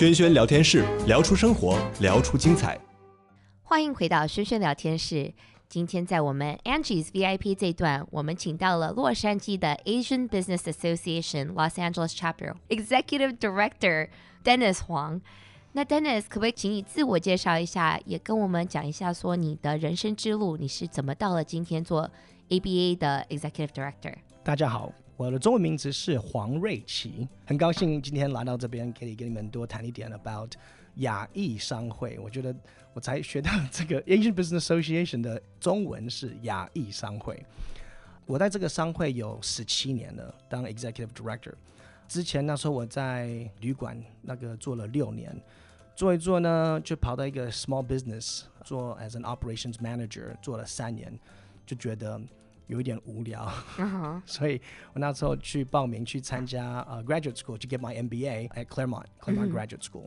轩轩聊天室，聊出生活，聊出精彩。欢迎回到轩轩聊天室。今天在我们 Angie's VIP 这一段，我们请到了洛杉矶的 Asian Business Association Los Angeles Chapter Executive Director Dennis wang。那 Dennis 可不可以请你自我介绍一下，也跟我们讲一下，说你的人生之路，你是怎么到了今天做 ABA 的 Executive Director？大家好，我的中文名字是黄瑞奇，很高兴今天来到这边，可以跟你们多谈一点 about 亚裔商会。我觉得我才学到这个 Asian Business Association 的中文是亚裔商会。我在这个商会有十七年了，当 Executive Director。之前那时候我在旅馆那个做了六年，做一做呢，就跑到一个 small business 做 as an operations manager 做了三年，就觉得有一点无聊，uh-huh. 所以我那时候去报名去参加呃、uh, graduate school 去 get my MBA at Claremont Claremont Graduate School，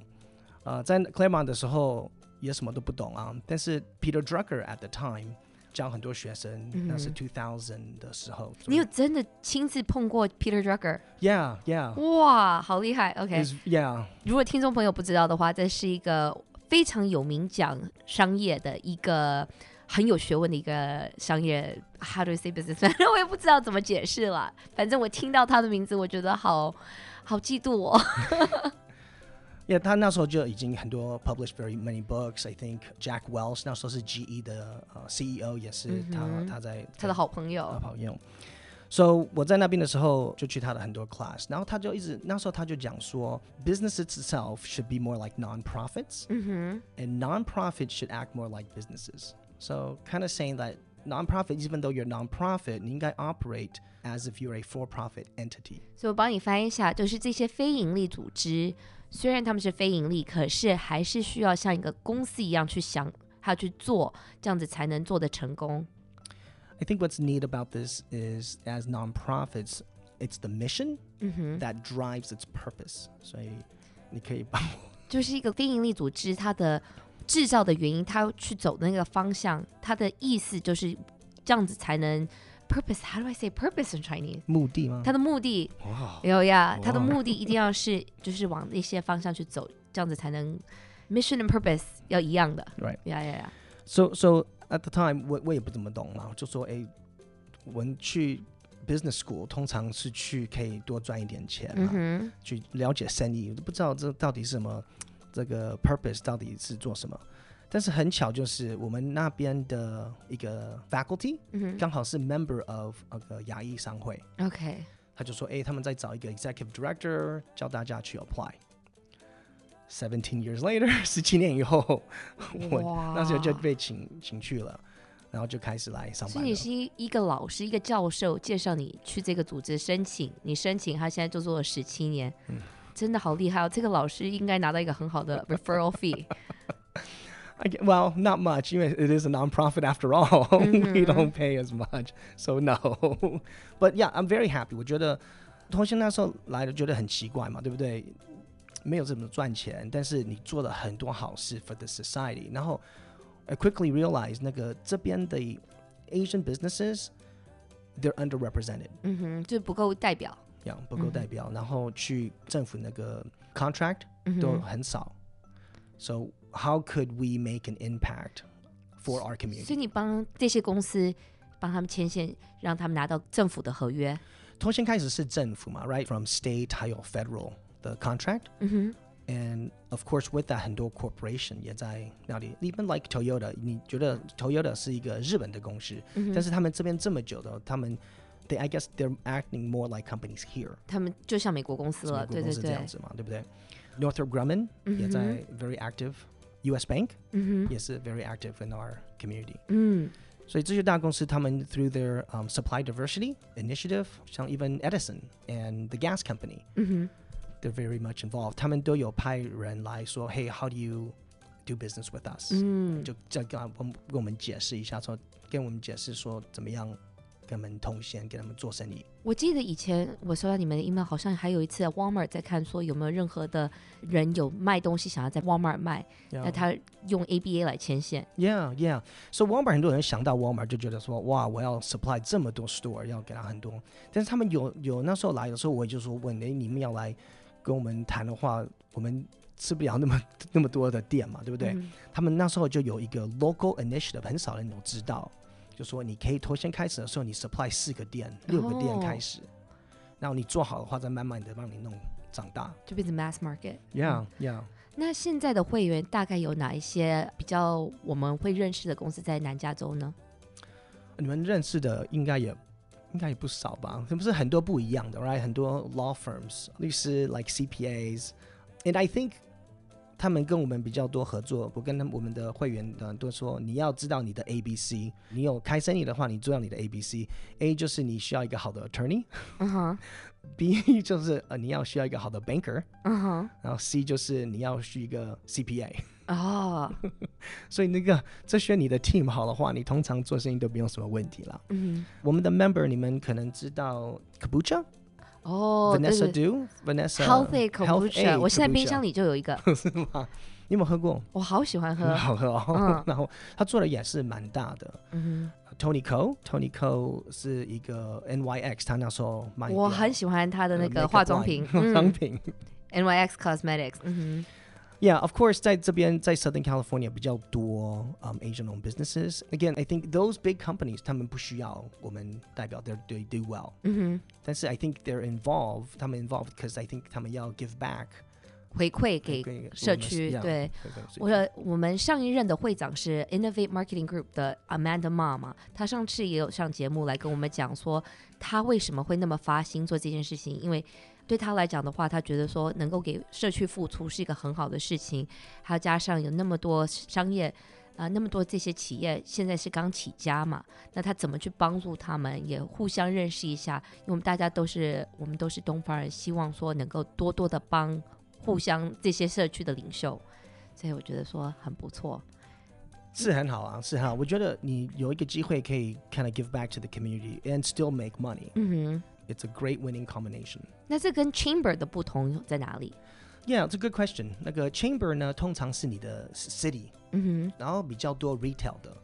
呃、uh, 在 Claremont 的时候也什么都不懂啊，但是 Peter Drucker at the time。教很多学生，嗯、那是 two thousand 的时候。你有真的亲自碰过 Peter Drucker？Yeah, yeah。哇，好厉害！OK，Yeah。如果听众朋友不知道的话，这是一个非常有名讲商业的一个很有学问的一个商业。How do you say business？反正我也不知道怎么解释了。反正我听到他的名字，我觉得好好嫉妒哦。因为他那时候就已经很多 published very many books. I think Jack Welch 那时候是 GE 的呃 CEO 也是他、嗯、他在他的好朋友。好朋友。So 我在那边的时候就去他的很多 class，然后他就一直那时候他就讲说，business itself should be more like non-profits，，and non-profits should act more like businesses. So kind of saying that non-profit even though you're non-profit，你应该 operate as if you're a for-profit entity。所以我帮你翻译一下，就是这些非营利组织。虽然他们是非盈利，可是还是需要像一个公司一样去想，还要去做，这样子才能做得成功。I think what's neat about this is, as nonprofits, it's the mission that drives its purpose。所以你可以帮我，就是一个非盈利组织，它的 制造的原因，他去走的那个方向，他的意思就是这样子才能。Purpose，how do I say purpose in Chinese？目的吗？他的目的，有呀，他的目的一定要是，就是往那些方向去走，这样子才能 mission and purpose 要一样的。Right，呀呀呀。So so at the time，我我也不怎么懂嘛，就说哎，我们去 business school 通常是去可以多赚一点钱嘛，嗯、去了解生意，我都不知道这到底是什么，这个 purpose 到底是做什么。但是很巧，就是我们那边的一个 faculty，嗯，刚好是 member of 那个牙医商会。OK，他就说：“哎，他们在找一个 executive director，教大家去 apply。” Seventeen years later，十七年以后，我那时候就被请请去了，然后就开始来上班。所以你是一一个老师，一个教授介绍你去这个组织申请，你申请，他现在就做了十七年，嗯，真的好厉害哦！这个老师应该拿到一个很好的 referral fee。 I get, well, not much. It is a nonprofit after all. Mm-hmm. we don't pay as much, so no. But yeah, I'm very happy. 我觉得同学那时候来的觉得很奇怪嘛，对不对？没有这么赚钱，但是你做了很多好事 for the society。然后 I quickly realized 那个这边的 Asian businesses they're underrepresented。嗯哼，就不够代表。 不够代表。Mm-hmm. 然后去政府那个 contract 都很少。Mm-hmm. So How could we make an impact for our community？所以你帮这些公司帮他们牵线，让他们拿到政府的合约。从先开始是政府嘛，right？From state 还有 federal 的 contract。嗯哼。And of course with that 很多 corporation 也在那里。Even like Toyota，你觉得 Toyota 是一个日本的公司，嗯、但是他们这边这么久的，他们 ，they I guess they're acting more like companies here。他们就像美国公司了，对对对，这样子嘛，对不对？Northrop Grumman 也在 very active。U.S. Bank 也是 very active in our community。嗯，所以这些大公司他们 through their、um, supply diversity initiative，像 even Edison and the gas company，嗯哼，they're very much involved。他们都有派人来说，Hey，how do you do business with us？嗯，就这跟我们跟我们解释一下，说跟我们解释说怎么样。 跟他们通线，给他们做生意。我记得以前我收到你们的 email，好像还有一次 Walmart 在看，说有没有任何的人有卖东西想要在 Walmart 卖，那.他用 ABA 来牵线。Yeah, yeah. So Walmart 很多人想到 Walmart 就觉得说，哇，我要 supply 这么多 store，要给他很多。但是他们有有那时候来的时候，我就说问，哎，你们要来跟我们谈的话，我们吃不了那么那么多的店嘛，对不对？嗯、他们那时候就有一个 local initiative，很少人都知道，就说你可以头先开始的时候，你 supply 四个店、六个店开始，哦、然后你做好的话，再慢慢的帮你弄长大，就变成 mass market。Yeah, yeah。那现在的会员大概有哪一些比较我们会认识的公司在南加州呢？你们认识的应该也应该也不少吧？是不是很多不一样的，right？很多 law firms 律师，like CPAs，and I think 他们跟我们比较多合作。我跟他们我们的会员呃都说，你要知道你的 ABC，你有开生意的话，你知道你的 ABC，A 就是你需要一个好的 attorney。嗯哼。B 就是呃，你要需要一个好的 banker，嗯哼，然后 C 就是你要需一个 CPA 哦，所以那个这些你的 team 好的话，你通常做生意都不用什么问题了。嗯，我们的 member 你们可能知道 Kombucha 哦，Vanessa Do，Vanessa Healthy Kombucha，我现在冰箱里就有一个，是吗？你有没有喝过？我好喜欢喝，很好喝哦。嗯、然后他做的也是蛮大的。嗯哼，Tony Co，Tony Co 是一个 NYX，他那时候卖。我很喜欢他的那个化妆品，化妆品。NYX Cosmetics。嗯哼。Yeah，of course，在这边在 Southern California 比较多、um, Asian-owned businesses。Again，I think those big companies 他们不需要我们代表，they they do well。嗯哼。但是 I think they're involved，他们 involved because I think 他们要 give back。回馈给社区，对，我说我们上一任的会长是 Innovate Marketing Group 的 Amanda Ma 嘛，她上次也有上节目来跟我们讲说，她为什么会那么发心做这件事情，因为 对他来讲的话，他觉得说能够给社区付出是一个很好的事情，还有加上有那么多商业啊、呃，那么多这些企业现在是刚起家嘛，那他怎么去帮助他们，也互相认识一下，因为我们大家都是我们都是东方人，希望说能够多多的帮。互相这些社区的领袖，所以我觉得说很不错，是很好啊，是很好。我觉得你有一个机会可以 kind of give back to the community and still make money。嗯哼 ，It's a great winning combination。那这跟 chamber 的不同在哪里？Yeah, it's a good question。那个 chamber 呢，通常是你的 city，嗯哼，然后比较多 retail 的。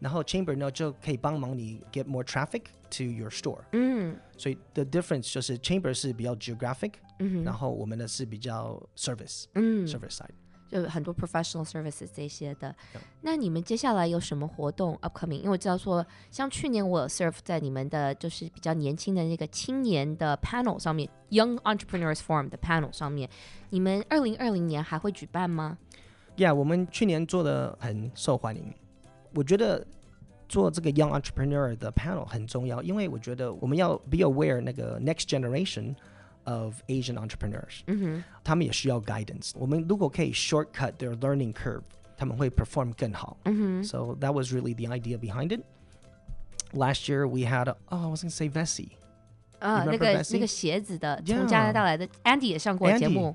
然后 chamber 呢就可以帮忙你 get more traffic to your store。嗯，所以 the difference 就是 chamber 是比较 geographic，嗯哼，然后我们的是比较 service，嗯，service side， 就很多 professional services 这些的。Yeah. 那你们接下来有什么活动 upcoming？因为我知道说，像去年我有 serve 在你们的就是比较年轻的那个青年的 panel 上面，Young Entrepreneurs Forum 的 panel 上面，你们二零二零年还会举办吗？Yeah，我们去年做的很受欢迎。我觉得做这个 young entrepreneur 的 panel 很重要，因为我觉得我们要 be aware 那个 next generation of Asian entrepreneurs，嗯哼，他们也需要 guidance。我们如果可以 shortcut their learning curve，他们会 perform 更好。嗯哼，So that was really the idea behind it. Last year we had, a, oh, I was gonna say Vessi，啊，那个那个鞋子的从加拿大来的 Andy 也上过节目。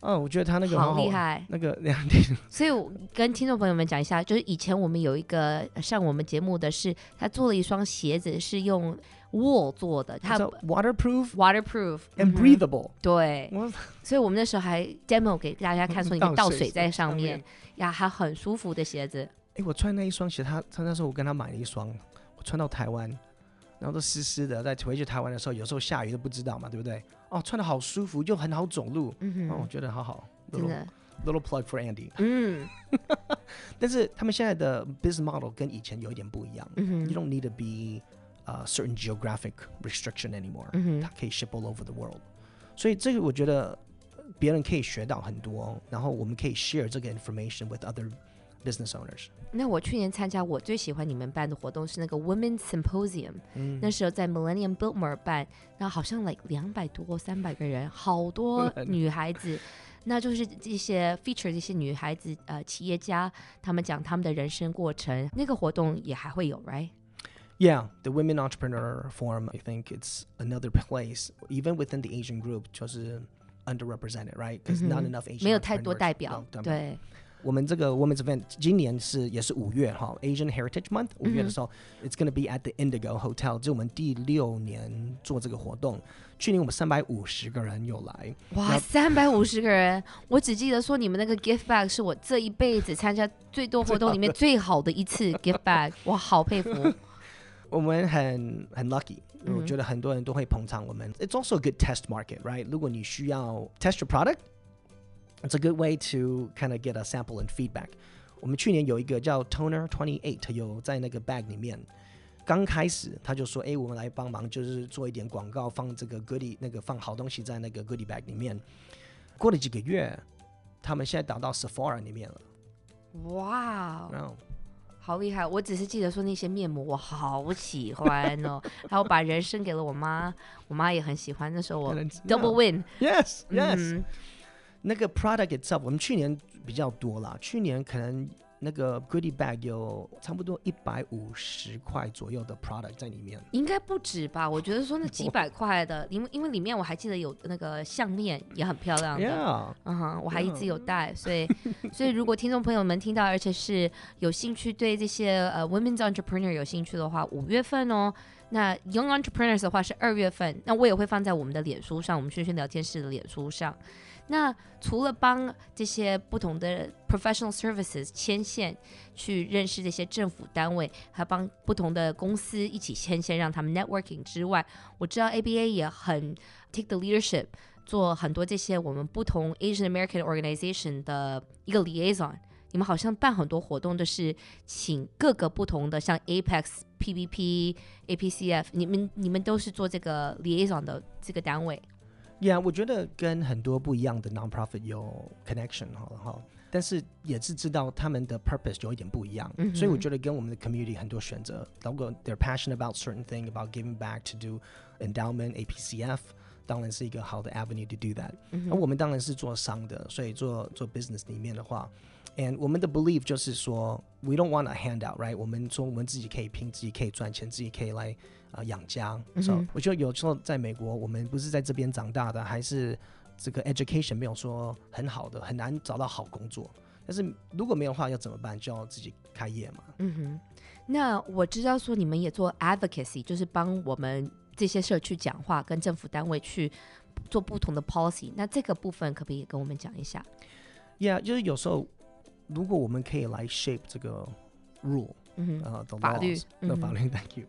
哦，我觉得他那个好厉害，那个两点。所以我跟听众朋友们讲一下，就是以前我们有一个上我们节目的是，他做了一双鞋子是用 wool 做的，它 waterproof，waterproof and breathable。对，所以我们那时候还 demo 给大家看，说你 倒水在上面，呀，还很舒服的鞋子。哎，我穿那一双鞋，他他那时候我跟他买了一双，我穿到台湾。然后都湿湿的，在回去台湾的时候，有时候下雨都不知道嘛，对不对？哦，穿的好舒服，又很好走路，嗯哼，哦，我觉得好好。真的，little plug for Andy。嗯，但是他们现在的 business model 跟以前有一点不一样。嗯，you don't need to be a certain geographic restriction anymore。嗯哼，它可以 ship all over the world。所以这个我觉得别人可以学到很多，然后我们可以 share 这个 information with other。business owners。那我去年参加，我最喜欢你们办的活动是那个 Women's Symposium，嗯，那时候在 Millennium Biltmore 办，然后好像 like 两百多三百个人，好多女孩子，那就是这些 feature 这些女孩子呃企业家，他们讲他们的人生过程，那个活动也还会有 ，right？Yeah, the Women Entrepreneur Forum, I think it's another place, even within the Asian group，就是 underrepresented, right? Because not enough Asian 没有太多代表，对。我们这个 Women's Event 今年是也是五月哈，Asian Heritage Month 五月的时候、嗯、，It's gonna be at the Indigo Hotel，这是我们第六年做这个活动。去年我们三百五十个人有来，哇，三百五十个人！我只记得说你们那个 gift bag 是我这一辈子参加最多活动里面最好的一次 gift bag，我好佩服。 我们很很 lucky，我觉得很多人都会捧场我们。嗯、It's also a good test market，right？如果你需要 test your product。 It's a good way to kind of get a sample and feedback。我们去年有一个叫 Toner Twenty Eight，有在那个 bag 里面。刚开始他就说：“哎，我们来帮忙，就是做一点广告，放这个 goodie 那个放好东西在那个 goodie bag 里面。”过了几个月，他们现在导到 Sephora 里面了。哇哦， 好厉害！我只是记得说那些面膜我好喜欢哦，然后把人参给了我妈，我妈也很喜欢。那时候我 double win，yes yes。那个 product itself，我们去年比较多啦，去年可能。那个 goodie bag 有差不多一百五十块左右的 product 在里面，应该不止吧？我觉得说那几百块的，因为因为里面我还记得有那个项链也很漂亮的.嗯哼，我还一直有戴，所以所以如果听众朋友们听到，而且是有兴趣对这些呃 women's entrepreneur 有兴趣的话，五月份哦，那 young entrepreneurs 的话是二月份，那我也会放在我们的脸书上，我们轩轩聊天室的脸书上。那除了帮这些不同的 professional services 牵线去认识这些政府单位，还帮不同的公司一起牵线，让他们 networking 之外，我知道 ABA 也很 take the leadership，做很多这些我们不同 Asian American organization 的一个 liaison。你们好像办很多活动都是请各个不同的，像 Apex、PVP、APCF，你们你们都是做这个 liaison 的这个单位。Yeah，我觉得跟很多不一样的 nonprofit 有 connection 哈哈，但是也是知道他们的 purpose 有一点不一样，嗯、所以我觉得跟我们的 community 很多选择。如果 they're passionate about certain thing about giving back to do endowment APCF，当然是一个好的 avenue to do that。那、嗯、我们当然是做商的，所以做做 business 里面的话，and 我们的 belief 就是说，we don't want a handout，right？我们说我们自己可以拼，自己可以赚钱，自己可以来。啊，养家，so, 我觉得有时候在美国，我们不是在这边长大的，还是这个 education 没有说很好的，很难找到好工作。但是如果没有的话，要怎么办？就要自己开业嘛。嗯哼。那我知道说你们也做 advocacy，就是帮我们这些社区讲话，跟政府单位去做不同的 policy。那这个部分可不可以跟我们讲一下？Yeah，就是有时候如果我们可以来 shape 这个 rule，嗯哼，呃，法律，那法律、嗯、，Thank you。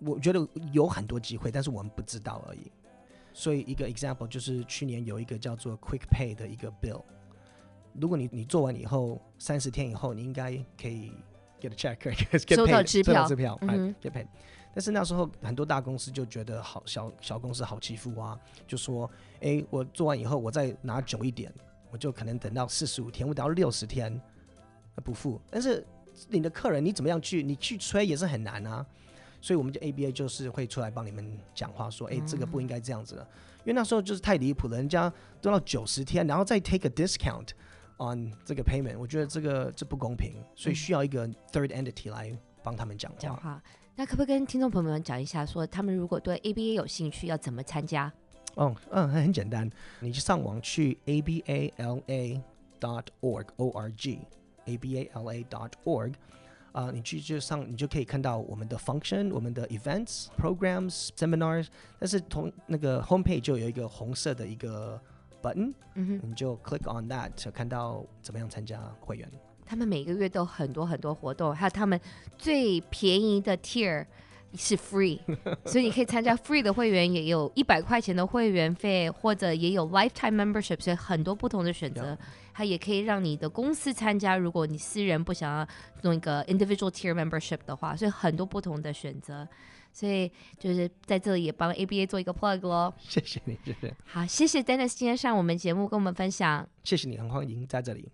我觉得有很多机会，但是我们不知道而已。所以一个 example 就是去年有一个叫做 Quick Pay 的一个 bill。如果你你做完以后三十天以后，你应该可以 get a check，收到支票，支票，get paid。但是那时候很多大公司就觉得好小小公司好欺负啊，就说：哎，我做完以后我再拿久一点，我就可能等到四十五天，我等到六十天不付。但是你的客人你怎么样去你去催也是很难啊。所以我们就 ABA 就是会出来帮你们讲话，说，哎，这个不应该这样子了，因为那时候就是太离谱了，人家都要九十天，然后再 take a discount on 这个 payment，我觉得这个这不公平，所以需要一个 third entity 来帮他们讲话。讲话，那可不可以跟听众朋友们讲一下，说他们如果对 ABA 有兴趣，要怎么参加？哦，嗯，很简单，你就上网去 abala dot org o r g abala dot org。啊、uh，你去就上，你就可以看到我们的 function、我们的 events、programs、seminars。但是同那个 homepage 就有一个红色的一个 button，嗯哼，你就 click on that 就看到怎么样参加会员。他们每个月都很多很多活动，还有他们最便宜的 tier 是 free，所以你可以参加 free 的会员，也有一百块钱的会员费，或者也有 lifetime membership，所以很多不同的选择。它也可以让你的公司参加，如果你私人不想要弄一个 individual tier membership 的话，所以很多不同的选择，所以就是在这里也帮 ABA 做一个 plug 咯。谢谢你，谢谢。好，谢谢 Dennis 今天上我们节目跟我们分享。谢谢你，很欢迎在这里。